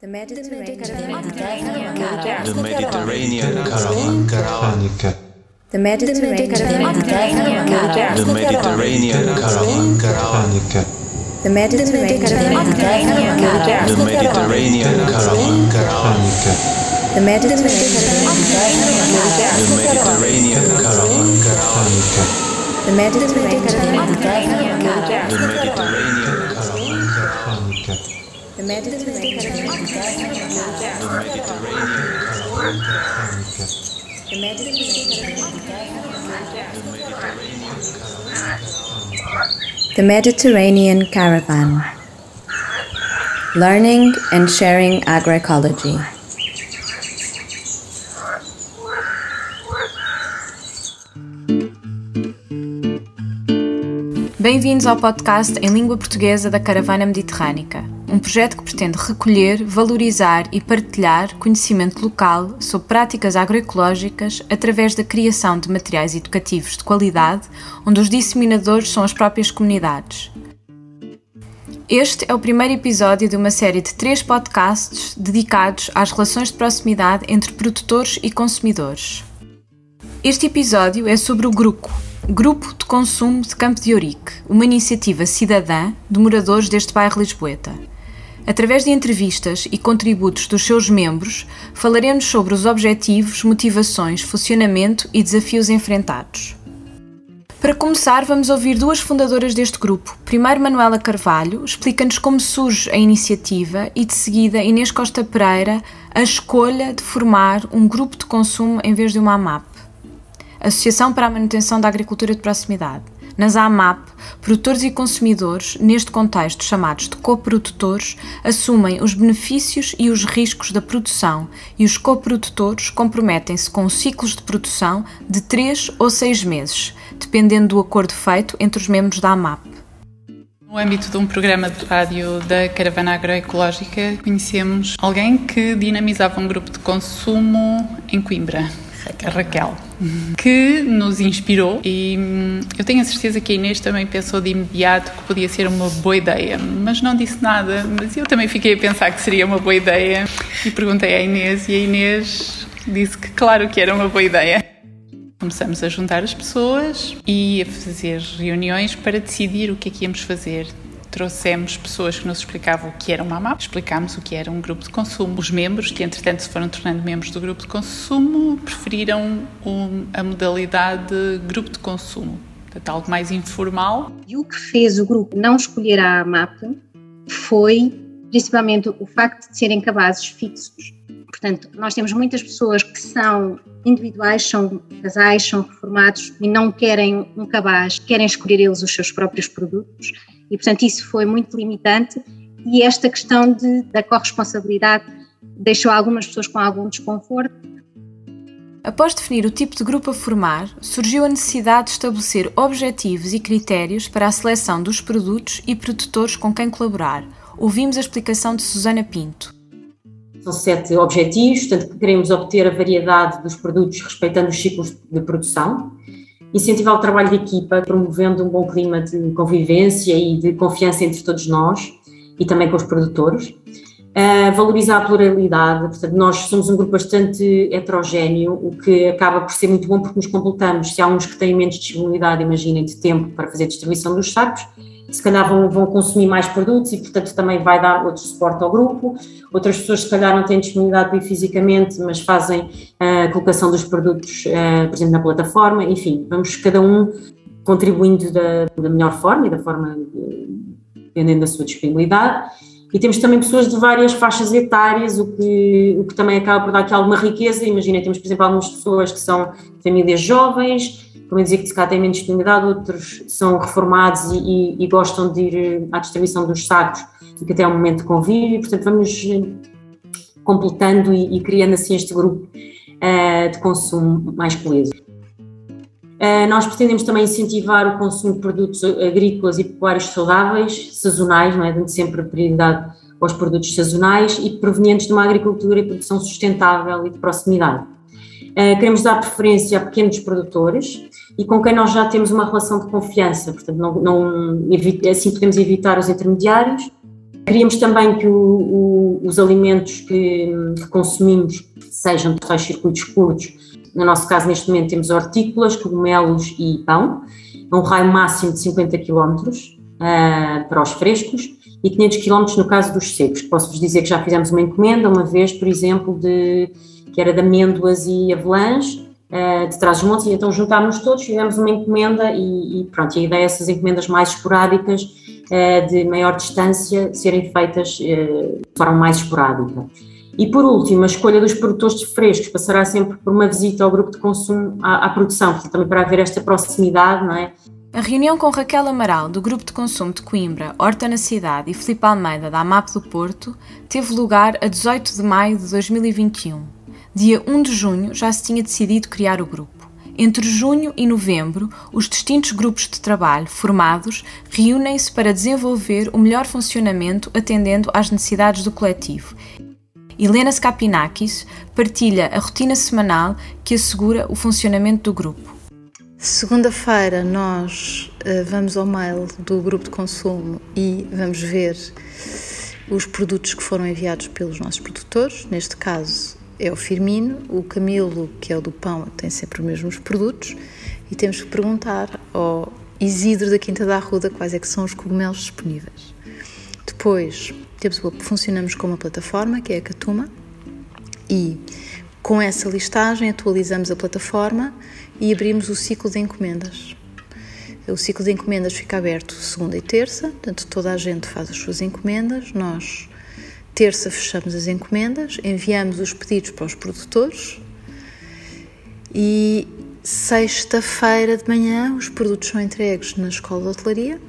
The Mediterranean The Mediterranean Caravan Caravan The Mediterranean Caravan. The Mediterranean Caravan Caravan The Mediterranean The Mediterranean Caravan Caravan The Mediterranean The Mediterranean Caravan Caravan The Mediterranean The Mediterranean Caravan Caravan The Mediterranean. The Mediterranean. The Mediterranean Caravan. Learning and sharing agroecology. Bem-vindos ao podcast em língua portuguesa da Caravana Mediterrânica, um projeto que pretende recolher, valorizar e partilhar conhecimento local sobre práticas agroecológicas através da criação de materiais educativos de qualidade, onde os disseminadores são as próprias comunidades. Este é o primeiro episódio de uma série de três podcasts dedicados às relações de proximidade entre produtores e consumidores. Este episódio é sobre o GRUCO, Grupo de Consumo de Campo de Ourique, uma iniciativa cidadã de moradores deste bairro Lisboeta. Através de entrevistas e contributos dos seus membros, falaremos sobre os objetivos, motivações, funcionamento e desafios enfrentados. Para começar, vamos ouvir duas fundadoras deste grupo. Primeiro, Manuela Carvalho, explica-nos como surge a iniciativa e, de seguida, Inês Costa Pereira, a escolha de formar um grupo de consumo em vez de uma AMAP. Associação para a Manutenção da Agricultura de Proximidade. Nas AMAP, produtores e consumidores, neste contexto chamados de coprodutores, assumem os benefícios e os riscos da produção e os coprodutores comprometem-se com ciclos de produção de 3 ou 6 meses, dependendo do acordo feito entre os membros da AMAP. No âmbito de um programa de rádio da Caravana Agroecológica, conhecemos alguém que dinamizava um grupo de consumo em Coimbra, a Raquel, que nos inspirou e hum, eu tenho a certeza que a Inês também pensou de imediato que podia ser uma boa ideia, mas não disse nada, mas eu também fiquei a pensar que seria uma boa ideia e perguntei à Inês e a Inês disse que claro que era uma boa ideia. Começamos a juntar as pessoas e a fazer reuniões para decidir o que é que íamos fazer. Trouxemos pessoas que nos explicavam o que era uma AMAP, explicámos o que era um grupo de consumo. Os membros, que entretanto se foram tornando membros do grupo de consumo, preferiram um, a modalidade grupo de consumo, portanto algo mais informal. E o que fez o grupo não escolher a AMAP foi principalmente o facto de serem cabazes fixos. Portanto, nós temos muitas pessoas que são individuais, são casais, são reformados e não querem um cabaz, querem escolher eles os seus próprios produtos e, portanto, isso foi muito limitante e esta questão de, da corresponsabilidade deixou algumas pessoas com algum desconforto. Após definir o tipo de grupo a formar, surgiu a necessidade de estabelecer objetivos e critérios para a seleção dos produtos e produtores com quem colaborar. Ouvimos a explicação de Susana Pinto. São sete objetivos, portanto, queremos obter a variedade dos produtos respeitando os ciclos de produção, incentivar o trabalho de equipa, promovendo um bom clima de convivência e de confiança entre todos nós e também com os produtores, uh, valorizar a pluralidade, portanto, nós somos um grupo bastante heterogéneo, o que acaba por ser muito bom porque nos completamos. Se há uns que têm menos disponibilidade, imaginem, de tempo para fazer a distribuição dos sacos, se calhar vão, vão, consumir mais produtos e, portanto, também vai dar outro suporte ao grupo. Outras pessoas, se calhar, não têm disponibilidade para ir fisicamente, mas fazem a colocação dos produtos, por exemplo, na plataforma. Enfim, vamos cada um contribuindo da, da melhor forma e da forma, dependendo da sua disponibilidade. E temos também pessoas de várias faixas etárias, o que, o que também acaba por dar aqui alguma riqueza. Imagina, temos, por exemplo, algumas pessoas que são famílias jovens, como dizer que se cá têm menos disponibilidade, outros são reformados e, e, e, gostam de ir à distribuição dos sacos e que até é um momento de convívio, portanto vamos completando e, e criando assim este grupo uh, de consumo mais coeso. Uh, nós pretendemos também incentivar o consumo de produtos agrícolas e pecuários saudáveis, sazonais, não é? dando sempre prioridade aos produtos sazonais e provenientes de uma agricultura e produção sustentável e de proximidade. Uh, queremos dar preferência a pequenos produtores e com quem nós já temos uma relação de confiança, portanto, não, não, assim podemos evitar os intermediários Queríamos também que o, o, os alimentos que, que consumimos sejam de tais circuitos curtos. No nosso caso, neste momento, temos hortícolas, cogumelos e pão, a um raio máximo de 50 km uh, para os frescos e 500 km no caso dos secos. Posso-vos dizer que já fizemos uma encomenda uma vez, por exemplo, de, que era de amêndoas e avelãs, uh, de trás dos montes, e então juntámos todos, fizemos uma encomenda e, e pronto, a ideia é essas encomendas mais esporádicas, uh, de maior distância, serem feitas uh, de forma mais esporádica. E por último, a escolha dos produtores frescos passará sempre por uma visita ao grupo de consumo à, à produção, também para haver esta proximidade, não é? A reunião com Raquel Amaral, do Grupo de Consumo de Coimbra, Horta na Cidade e Filipe Almeida, da AMAP do Porto, teve lugar a 18 de maio de 2021. Dia 1 de junho já se tinha decidido criar o grupo. Entre junho e novembro, os distintos grupos de trabalho formados reúnem-se para desenvolver o melhor funcionamento atendendo às necessidades do coletivo. Helena Skapinakis partilha a rotina semanal que assegura o funcionamento do grupo. Segunda-feira nós uh, vamos ao mail do grupo de consumo e vamos ver os produtos que foram enviados pelos nossos produtores. Neste caso é o Firmino, o Camilo, que é o do pão, tem sempre os mesmos produtos e temos que perguntar ao Isidro da Quinta da Arruda quais é que são os cogumelos disponíveis. Depois temos, funcionamos com uma plataforma que é a Catuma e com essa listagem atualizamos a plataforma e abrimos o ciclo de encomendas. O ciclo de encomendas fica aberto segunda e terça, portanto toda a gente faz as suas encomendas. Nós, terça, fechamos as encomendas, enviamos os pedidos para os produtores e sexta-feira de manhã os produtos são entregues na escola de hotelaria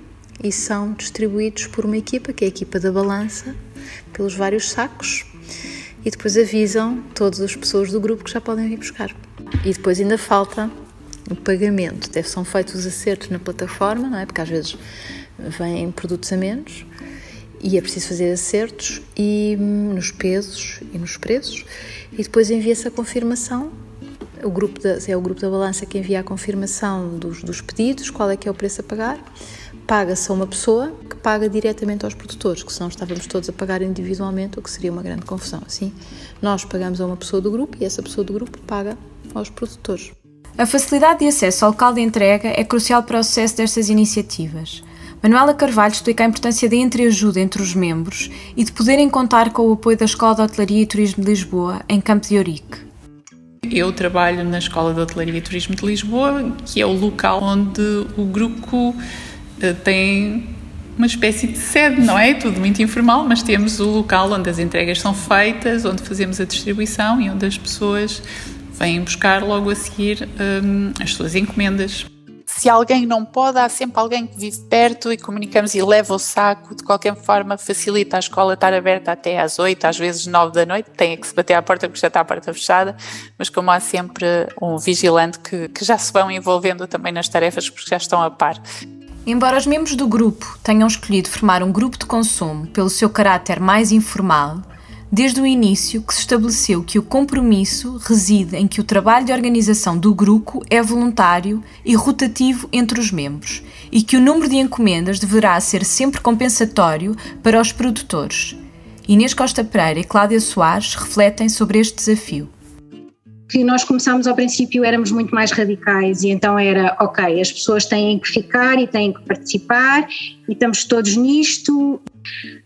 e são distribuídos por uma equipa, que é a equipa da balança, pelos vários sacos e depois avisam todas as pessoas do grupo que já podem vir buscar. E depois ainda falta o pagamento. São feitos os acertos na plataforma, não é? Porque às vezes vêm produtos a menos e é preciso fazer acertos e hum, nos pesos e nos preços e depois envia-se a confirmação o grupo da, é o grupo da balança que envia a confirmação dos, dos pedidos, qual é que é o preço a pagar paga-se a uma pessoa que paga diretamente aos produtores, que senão estávamos todos a pagar individualmente, o que seria uma grande confusão. Assim, nós pagamos a uma pessoa do grupo e essa pessoa do grupo paga aos produtores. A facilidade de acesso ao local de entrega é crucial para o sucesso destas iniciativas. Manuela Carvalho explica a importância da entreajuda entre os membros e de poderem contar com o apoio da Escola de Hotelaria e Turismo de Lisboa, em Campo de Ourique. Eu trabalho na Escola de Hotelaria e Turismo de Lisboa, que é o local onde o grupo eh, tem uma espécie de sede, não é? Tudo muito informal, mas temos o local onde as entregas são feitas, onde fazemos a distribuição e onde as pessoas vêm buscar logo a seguir um, as suas encomendas. Se alguém não pode, há sempre alguém que vive perto e comunicamos e leva o saco. De qualquer forma, facilita a escola estar aberta até às 8, às vezes 9 da noite. Tem que se bater à porta porque já está a porta fechada, mas como há sempre um vigilante que, que já se vão envolvendo também nas tarefas porque já estão a par. Embora os membros do grupo tenham escolhido formar um grupo de consumo pelo seu caráter mais informal, desde o início que se estabeleceu que o compromisso reside em que o trabalho de organização do grupo é voluntário e rotativo entre os membros e que o número de encomendas deverá ser sempre compensatório para os produtores. Inês Costa Pereira e Cláudia Soares refletem sobre este desafio que nós começámos ao princípio éramos muito mais radicais e então era, ok, as pessoas têm que ficar e têm que participar e estamos todos nisto.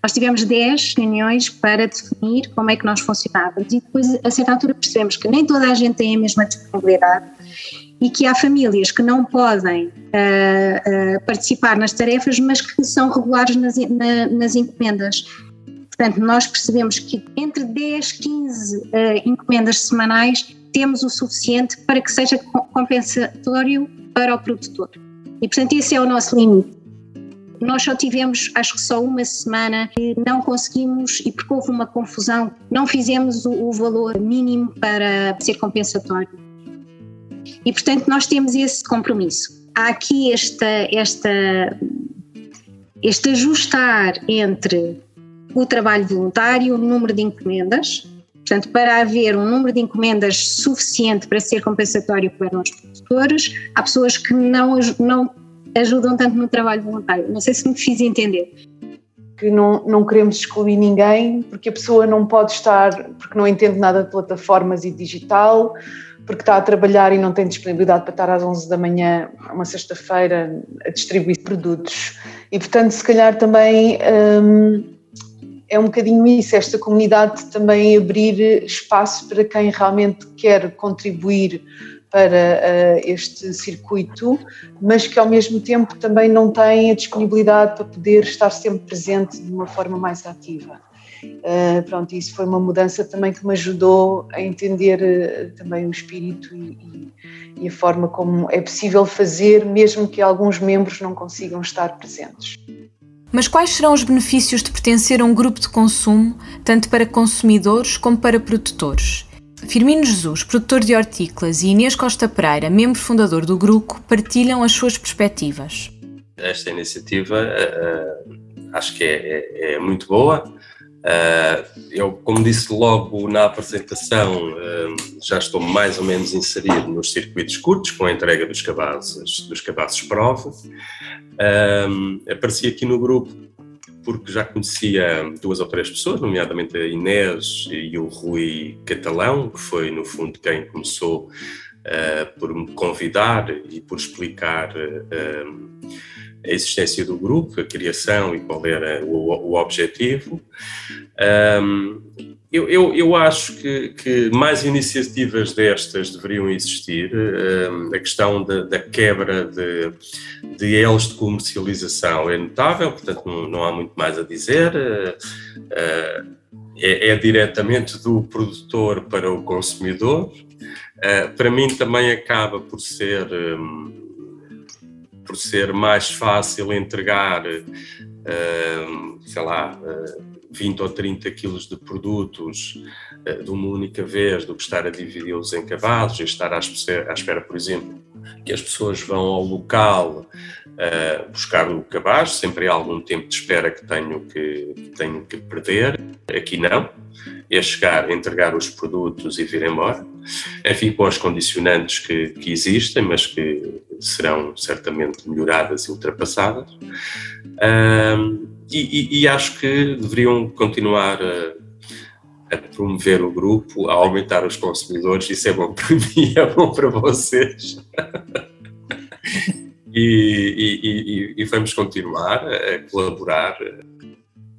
Nós tivemos 10 reuniões para definir como é que nós funcionávamos e depois a certa altura percebemos que nem toda a gente tem a mesma disponibilidade e que há famílias que não podem uh, uh, participar nas tarefas, mas que são regulares nas, na, nas encomendas. Portanto, nós percebemos que entre 10, 15 uh, encomendas semanais temos o suficiente para que seja compensatório para o produtor. E, portanto, esse é o nosso limite. Nós só tivemos, acho que só uma semana, que não conseguimos, e porque houve uma confusão, não fizemos o, o valor mínimo para ser compensatório. E, portanto, nós temos esse compromisso. Há aqui esta, esta, este ajustar entre o trabalho voluntário, o número de encomendas, Portanto, para haver um número de encomendas suficiente para ser compensatório para os produtores, há pessoas que não, não ajudam tanto no trabalho voluntário. Não sei se me fiz entender. que não, não queremos excluir ninguém, porque a pessoa não pode estar, porque não entende nada de plataformas e digital, porque está a trabalhar e não tem disponibilidade para estar às 11 da manhã, uma sexta-feira, a distribuir produtos. E, portanto, se calhar também hum, é um bocadinho isso, esta comunidade também abrir espaço para quem realmente quer contribuir para uh, este circuito, mas que ao mesmo tempo também não tem a disponibilidade para poder estar sempre presente de uma forma mais ativa. Uh, pronto, isso foi uma mudança também que me ajudou a entender uh, também o espírito e, e, e, a forma como é possível fazer, mesmo que alguns membros não consigam estar presentes. Mas quais serão os benefícios de pertencer a um grupo de consumo, tanto para consumidores como para produtores? Firmino Jesus, produtor de hortícolas, e Inês Costa Pereira, membro fundador do grupo, partilham as suas perspectivas. Esta iniciativa uh, acho que é, é, é muito boa. Uh, eu, como disse logo na apresentação, uh, já estou mais ou menos inserido nos circuitos curtos, com a entrega dos cabazes, dos cabazes prova. apareci aqui no grupo porque já conhecia duas ou três pessoas, nomeadamente a Inês e o Rui Catalão, que foi, no fundo, quem começou uh, por me convidar e por explicar uh, a existência do grupo, a criação e qual era o, o objetivo. Um, eu, eu, eu, acho que, que, mais iniciativas destas deveriam existir. Um, a questão da, da quebra de, de elos de comercialização é notável, portanto, não, não há muito mais a dizer. Uh, é, é, diretamente do produtor para o consumidor. Uh, para mim, também acaba por ser. Um, por ser mais fácil entregar, uh, sei lá, uh, 20 ou 30 quilos de produtos uh, de uma única vez do que estar a dividi-los em cavalos e estar à espera, por exemplo, que as pessoas vão ao local uh, buscar o cabaz, sempre há algum tempo de espera que tenho que, que tenho que perder. Aqui não, é chegar, entregar os produtos e vir embora. Enfim, com as condicionantes que, que existem, mas que serão certamente melhoradas e ultrapassadas. Um, e, e, e, acho que deveriam continuar a, a, promover o grupo, a aumentar os consumidores. Isso é bom para mim, é bom para vocês. e, e, vamos continuar a colaborar.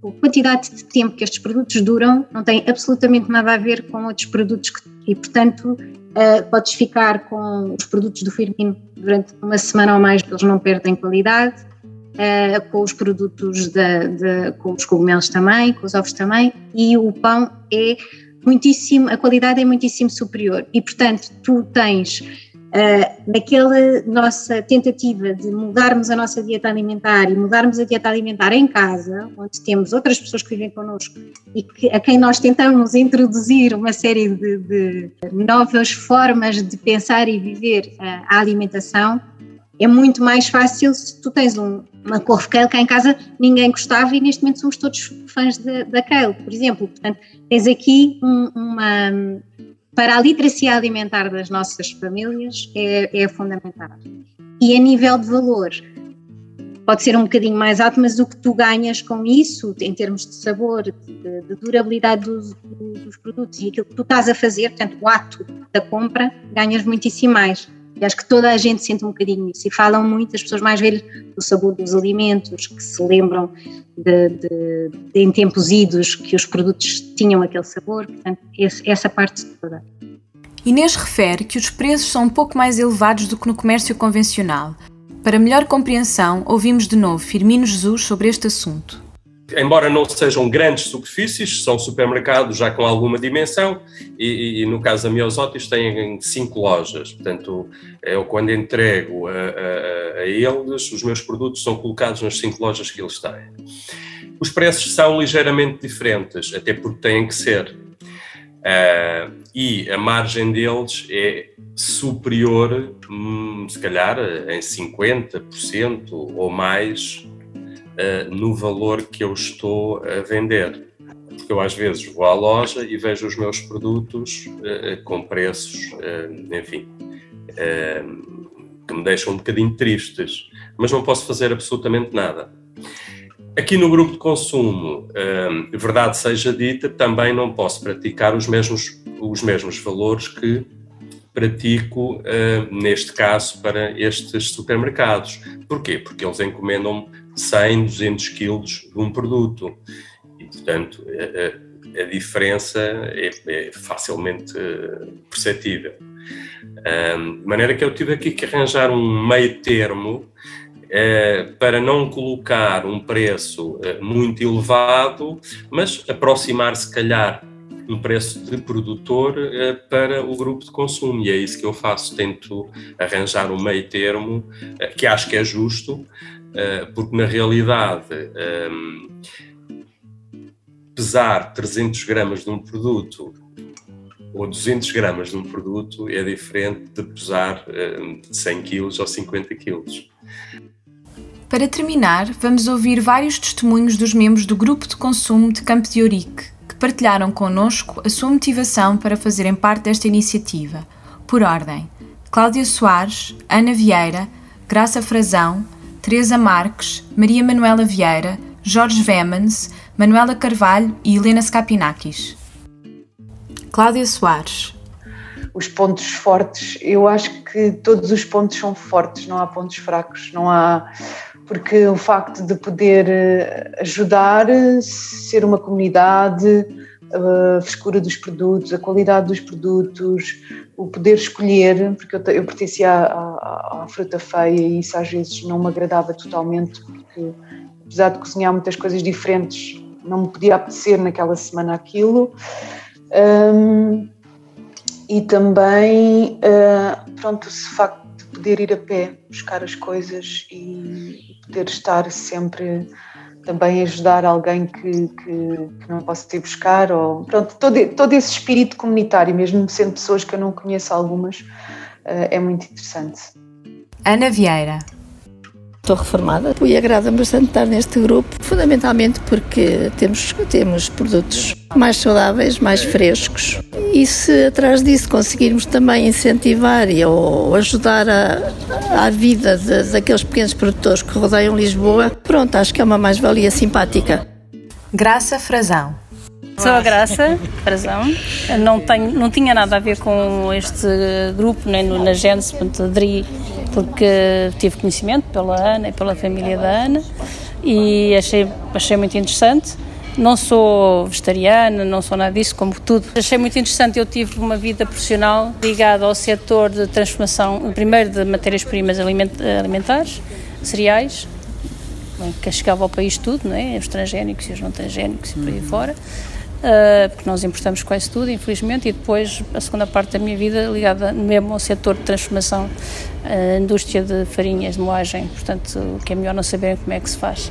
A quantidade de tempo que estes produtos duram não tem absolutamente nada a ver com outros produtos que, e, portanto, uh, podes ficar com os produtos do Firmino durante uma semana ou mais, eles não perdem qualidade uh, com os produtos de, de, com os cogumelos também, com os ovos também, e o pão é muitíssimo, a qualidade é muitíssimo superior. E, portanto, tu tens Uh, naquela nossa tentativa de mudarmos a nossa dieta alimentar e mudarmos a dieta alimentar em casa, onde temos outras pessoas que vivem connosco e que, a quem nós tentamos introduzir uma série de, de novas formas de pensar e viver uh, a alimentação, é muito mais fácil se tu tens um, uma couve kale cá em casa ninguém gostava e neste momento somos todos fãs da kale, por exemplo. Portanto, tens aqui um, uma... Para a literacia alimentar das nossas famílias é, é fundamental. E a nível de valor, pode ser um bocadinho mais alto, mas o que tu ganhas com isso, em termos de sabor, de, de durabilidade dos, dos, produtos e aquilo que tu estás a fazer, portanto, o ato da compra, ganhas muitíssimo mais. E acho que toda a gente sente um bocadinho isso. E falam muito, as pessoas mais velhas, do sabor dos alimentos, que se lembram de, de, de em tempos idos que os produtos tinham aquele sabor. Portanto, esse, essa parte toda. Inês refere que os preços são um pouco mais elevados do que no comércio convencional. Para melhor compreensão, ouvimos de novo Firmino Jesus sobre este assunto embora não sejam grandes superfícies, são supermercados já com alguma dimensão e, e no caso da Miosotis têm cinco lojas, portanto eu quando entrego a, a, a, eles, os meus produtos são colocados nas cinco lojas que eles têm. Os preços são ligeiramente diferentes, até porque têm que ser. Uh, e a margem deles é superior, hum, se calhar, em 50% ou mais uh, no valor que eu estou a vender. Porque eu às vezes vou à loja e vejo os meus produtos uh, com preços, uh, enfim, que me deixam um bocadinho tristes, mas não posso fazer absolutamente nada. Aqui no grupo de consumo, verdade seja dita, também não posso praticar os mesmos, os mesmos valores que pratico, neste caso, para estes supermercados. Porquê? Porque eles encomendam 100, 200 quilos de um produto. E, portanto, a, a diferença é, é facilmente perceptível. De maneira que eu tive aqui que arranjar um meio termo é, para não colocar um preço é, muito elevado, mas aproximar, se calhar, um preço de produtor para o grupo de consumo. E é isso que eu faço, tento arranjar um meio termo, que acho que é justo, porque na realidade pesar 300 gramas de um produto ou 200 gramas de um produto é diferente de pesar 100 quilos ou 50 quilos. Para terminar, vamos ouvir vários testemunhos dos membros do grupo de consumo de Campo de Ourique, que partilharam connosco a sua motivação para fazerem parte desta iniciativa. Por ordem: Cláudia Soares, Ana Vieira, Graça Frazão, Teresa Marques, Maria Manuela Vieira, Jorge Vemans, Manuela Carvalho e Helena Scapinakis. Cláudia Soares. Os pontos fortes, eu acho que todos os pontos são fortes, não há pontos fracos, não há porque o facto de poder eh, ajudar, ser uma comunidade, a frescura dos produtos, a qualidade dos produtos, o poder escolher, porque eu, eu pertencia à, à, à, fruta feia e isso às vezes não me agradava totalmente, porque apesar de cozinhar muitas coisas diferentes, não me podia apetecer naquela semana aquilo. Um, e também, uh, pronto, o facto de poder ir a pé buscar as coisas e poder estar sempre também ajudar alguém que, que, que não possa ir buscar, ou pronto, todo, todo esse espírito comunitário, mesmo sendo pessoas que eu não conheço algumas, uh, é muito interessante. Ana Vieira Estou reformada e agrada-me bastante estar neste grupo, fundamentalmente porque temos, temos produtos mais saudáveis, mais frescos. E se atrás disso conseguirmos também incentivar e, ou ajudar a, a vida de, daqueles pequenos produtores que rodeiam Lisboa, pronto, acho que é uma mais-valia simpática. Graça Frazão. Sou a Graça Frazão, não, tenho, não tinha nada a ver com este grupo, nem no, na Gênesis, portanto, aderi porque tive conhecimento pela Ana e pela família da Ana e achei, achei muito interessante. Não sou vegetariana, não sou nada disso, como tudo. Achei muito interessante. Eu tive uma vida profissional ligada ao setor de transformação, primeiro de matérias-primas alimentares, cereais, que chegava ao país tudo, não é? os transgénicos e os não transgénicos e por aí fora. Uh, porque nós importamos quase tudo, infelizmente, e depois a segunda parte da minha vida ligada mesmo ao setor de transformação, a indústria de farinhas, de moagem, portanto, o que é melhor não saberem como é que se faz.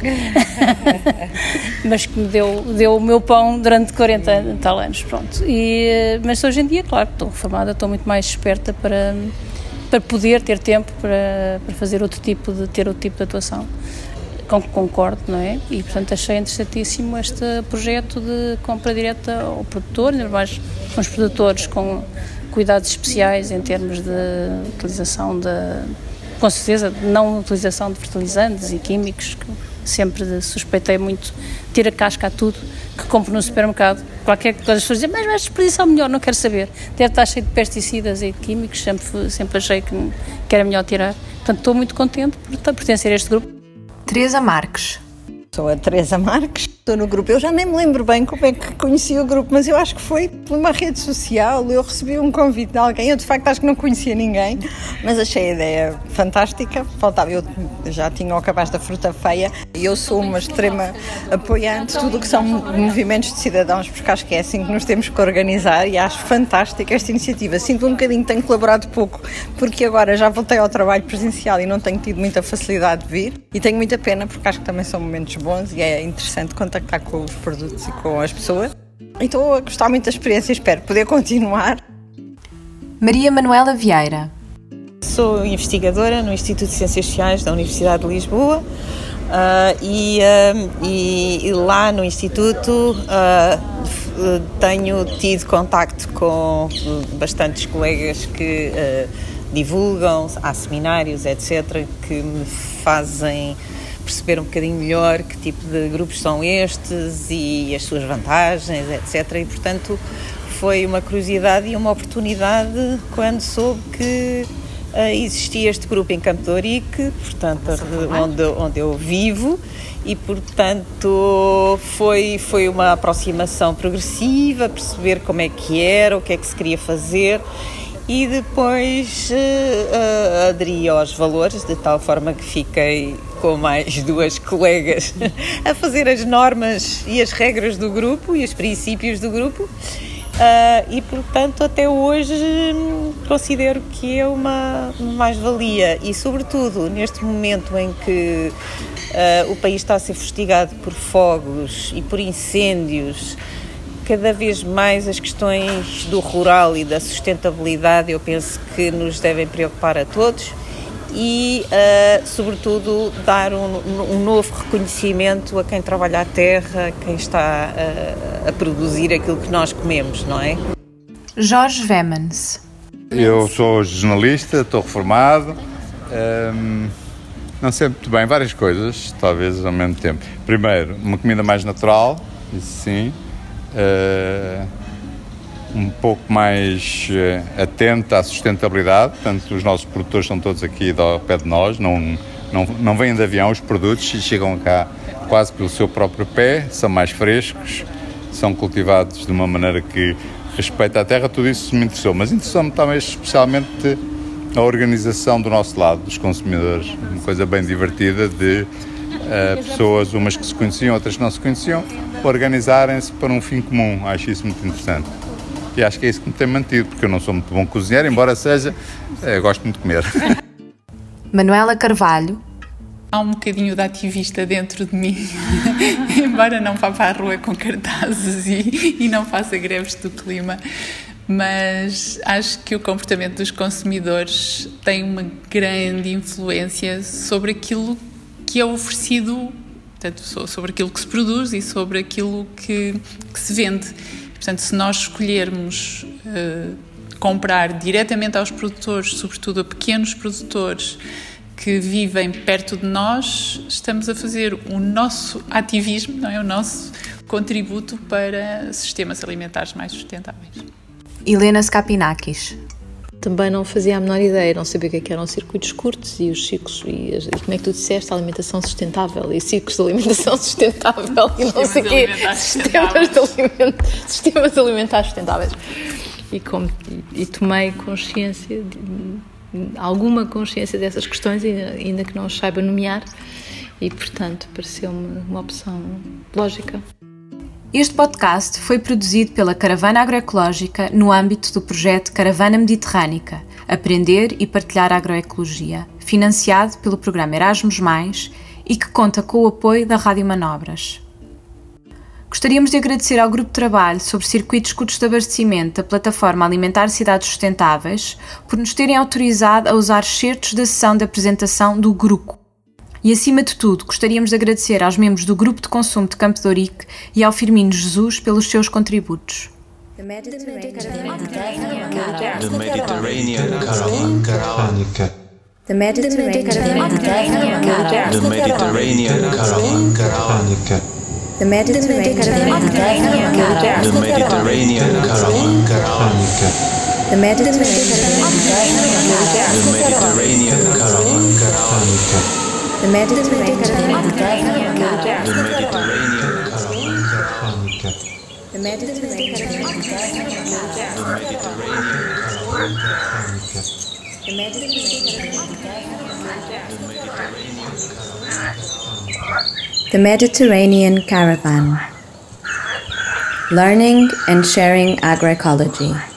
mas que me deu, deu o meu pão durante 40 tal anos, pronto. E, mas hoje em dia, claro, estou reformada, estou muito mais esperta para, para poder ter tempo para, para fazer outro tipo de, ter outro tipo de atuação com que concordo, não é? E, portanto, achei interessantíssimo este projeto de compra direta ao produtor, ainda mais com os produtores com cuidados especiais em termos de utilização de, com certeza, de não utilização de fertilizantes e químicos, que sempre suspeitei muito, tira casca a tudo que compro no supermercado. Qualquer coisa, as pessoas dizem, mas mais desperdiçar melhor, não quero saber. Deve estar cheio de pesticidas e químicos, sempre, sempre achei que, que era melhor tirar. Portanto, estou muito contente por pertencer a este grupo. Teresa Marques. Sou a Teresa Marques, estou no grupo. Eu já nem me lembro bem como é que conheci o grupo, mas eu acho que foi por uma rede social. Eu recebi um convite de alguém. Eu, de facto, acho que não conhecia ninguém, mas achei a ideia fantástica. Faltava, eu já tinha o cabaz da fruta feia eu sou uma extrema apoiante de tudo o que são movimentos de cidadãos, porque acho que é assim que nos temos que organizar e acho fantástica esta iniciativa. Sinto um bocadinho que tenho colaborado pouco, porque agora já voltei ao trabalho presencial e não tenho tido muita facilidade de vir e tenho muita pena, porque acho que também são momentos bons e é interessante contactar com os produtos e com as pessoas. E estou a gostar muito da experiência, espero poder continuar. Maria Manuela Vieira. Sou investigadora no Instituto de Ciências Sociais da Universidade de Lisboa uh, e, uh, e, e, lá no Instituto uh, tenho tido contacto com bastantes colegas que divulgam, há seminários, etc., que me fazem perceber um bocadinho melhor que tipo de grupos são estes e as suas vantagens, etc. E, portanto, foi uma curiosidade e uma oportunidade quando soube que uh, existia este grupo em Campo de Ourique, portanto, onde, onde eu vivo, e portanto foi, foi uma aproximação progressiva, perceber como é que era, o que é que se queria fazer. E depois uh, aderi aos valores, de tal forma que fiquei com mais duas colegas a fazer as normas e as regras do grupo e os princípios do grupo. Uh, e portanto até hoje hum, considero que é uma mais-valia e sobretudo neste momento em que uh, o país está a ser fustigado por fogos e por incêndios cada vez mais as questões do rural e da sustentabilidade eu penso que nos devem preocupar a todos e, uh, sobretudo, dar um, um, novo reconhecimento a quem trabalha a terra, quem está uh, a produzir aquilo que nós comemos, não é? Jorge Vemans. Eu sou jornalista, estou reformado, um, ehm, não sei muito bem várias coisas, talvez ao mesmo tempo. Primeiro, uma comida mais natural, isso sim uh, um pouco mais uh, atenta à sustentabilidade. Portanto, os nossos produtores estão todos aqui ao pé de nós, não, não, não vêm de avião os produtos e chegam cá quase pelo seu próprio pé, são mais frescos, são cultivados de uma maneira que respeita a terra, tudo isso me interessou. Mas interessou-me também especialmente a organização do nosso lado, dos consumidores. Uma coisa bem divertida de uh, pessoas, umas que se conheciam, outras que não se conheciam, organizarem-se para um fim comum. Acho isso muito interessante. E acho que é isso que me tem mantido, porque eu não sou muito bom cozinheiro, embora seja, eh, gosto muito de comer. Manuela Carvalho. Há um bocadinho de ativista dentro de mim, embora não vá para a rua com cartazes e, e não faça greves do clima, mas acho que o comportamento dos consumidores tem uma grande influência sobre aquilo que é oferecido portanto, sobre aquilo que se produz e sobre aquilo que, que se vende. Portanto, se nós escolhermos uh, comprar diretamente aos produtores, sobretudo a pequenos produtores que vivem perto de nós, estamos a fazer o nosso ativismo, não é? o nosso contributo para sistemas alimentares mais sustentáveis. Helena Skapinakis também não fazia a menor ideia, não sabia o que, é que eram circuitos curtos e os ciclos, e, e, como é que tu disseste, alimentação sustentável e ciclos de alimentação sustentável e não sei o quê, sistemas, de alimento, sistemas alimentares sustentáveis. E, como, e, e tomei consciência, de, alguma consciência dessas questões, ainda, ainda que não os saiba nomear, e portanto pareceu-me uma opção lógica. Este podcast foi produzido pela Caravana Agroecológica no âmbito do projeto Caravana Mediterrânica Aprender e Partilhar Agroecologia, financiado pelo programa Erasmus, e que conta com o apoio da Rádio Manobras. Gostaríamos de agradecer ao Grupo de Trabalho sobre Circuitos Curtos de Abastecimento da Plataforma Alimentar Cidades Sustentáveis por nos terem autorizado a usar certos da sessão de apresentação do Grupo e, acima de tudo, gostaríamos de agradecer aos membros do Grupo de Consumo de Campo de Ourique e ao Firmino Jesus pelos seus contributos. The Mediterranean. Caravan The Mediterranean. Caravan The Mediterranean. Caravan The Mediterranean. Caravan The Mediterranean. Caravan The Mediterranean. Caravan The Mediterranean Mediterranean The Mediterranean. The Mediterranean The Mediterranean Caravan. Learning and Sharing Agroecology